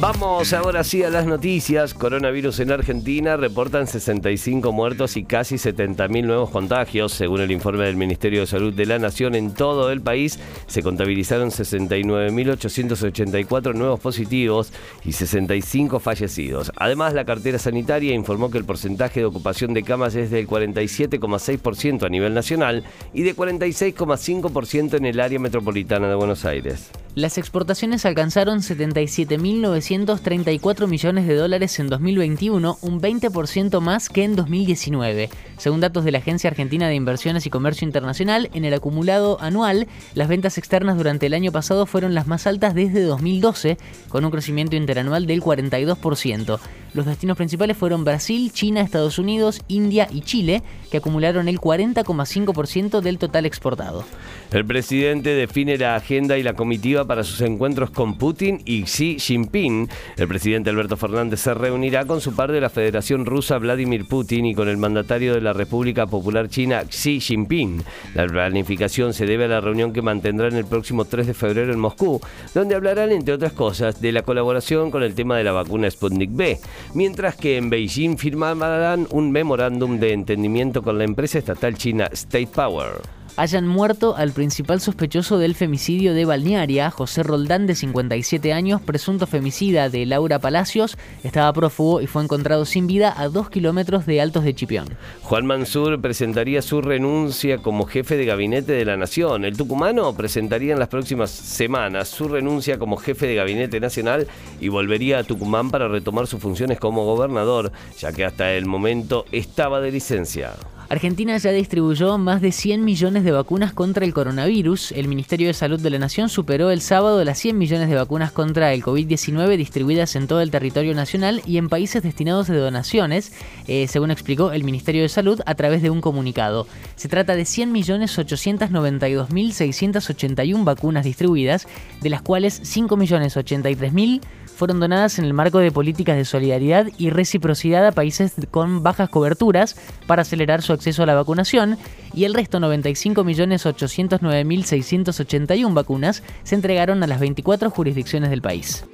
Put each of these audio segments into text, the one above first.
Vamos ahora sí a las noticias. Coronavirus en Argentina reportan 65 muertos y casi 70.000 nuevos contagios. Según el informe del Ministerio de Salud de la Nación, en todo el país se contabilizaron 69.884 nuevos positivos y 65 fallecidos. Además, la cartera sanitaria informó que el porcentaje de ocupación de camas es del 47,6% a nivel nacional y de 46,5% en el área metropolitana de Buenos Aires. Las exportaciones alcanzaron 77.934 millones de dólares en 2021, un 20% más que en 2019. Según datos de la Agencia Argentina de Inversiones y Comercio Internacional, en el acumulado anual, las ventas externas durante el año pasado fueron las más altas desde 2012, con un crecimiento interanual del 42%. Los destinos principales fueron Brasil, China, Estados Unidos, India y Chile, que acumularon el 40,5% del total exportado. El presidente define la agenda y la comitiva para sus encuentros con Putin y Xi Jinping. El presidente Alberto Fernández se reunirá con su par de la Federación Rusa Vladimir Putin y con el mandatario de la República Popular China Xi Jinping. La planificación se debe a la reunión que mantendrán el próximo 3 de febrero en Moscú, donde hablarán, entre otras cosas, de la colaboración con el tema de la vacuna Sputnik B, mientras que en Beijing firmarán un memorándum de entendimiento con la empresa estatal china State Power hayan muerto al principal sospechoso del femicidio de Balnearia, José Roldán, de 57 años, presunto femicida de Laura Palacios, estaba prófugo y fue encontrado sin vida a dos kilómetros de Altos de Chipión. Juan Mansur presentaría su renuncia como jefe de gabinete de la Nación. El tucumano presentaría en las próximas semanas su renuncia como jefe de gabinete nacional y volvería a Tucumán para retomar sus funciones como gobernador, ya que hasta el momento estaba de licencia. Argentina ya distribuyó más de 100 millones de vacunas contra el coronavirus. El Ministerio de Salud de la Nación superó el sábado las 100 millones de vacunas contra el COVID-19 distribuidas en todo el territorio nacional y en países destinados de donaciones, eh, según explicó el Ministerio de Salud a través de un comunicado. Se trata de 100.892.681 vacunas distribuidas, de las cuales 5.083.000 fueron donadas en el marco de políticas de solidaridad y reciprocidad a países con bajas coberturas para acelerar su acceso a la vacunación y el resto 95.809.681 vacunas se entregaron a las 24 jurisdicciones del país.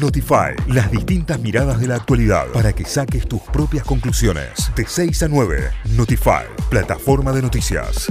Notify, las distintas miradas de la actualidad para que saques tus propias conclusiones. De 6 a 9, Notify, plataforma de noticias.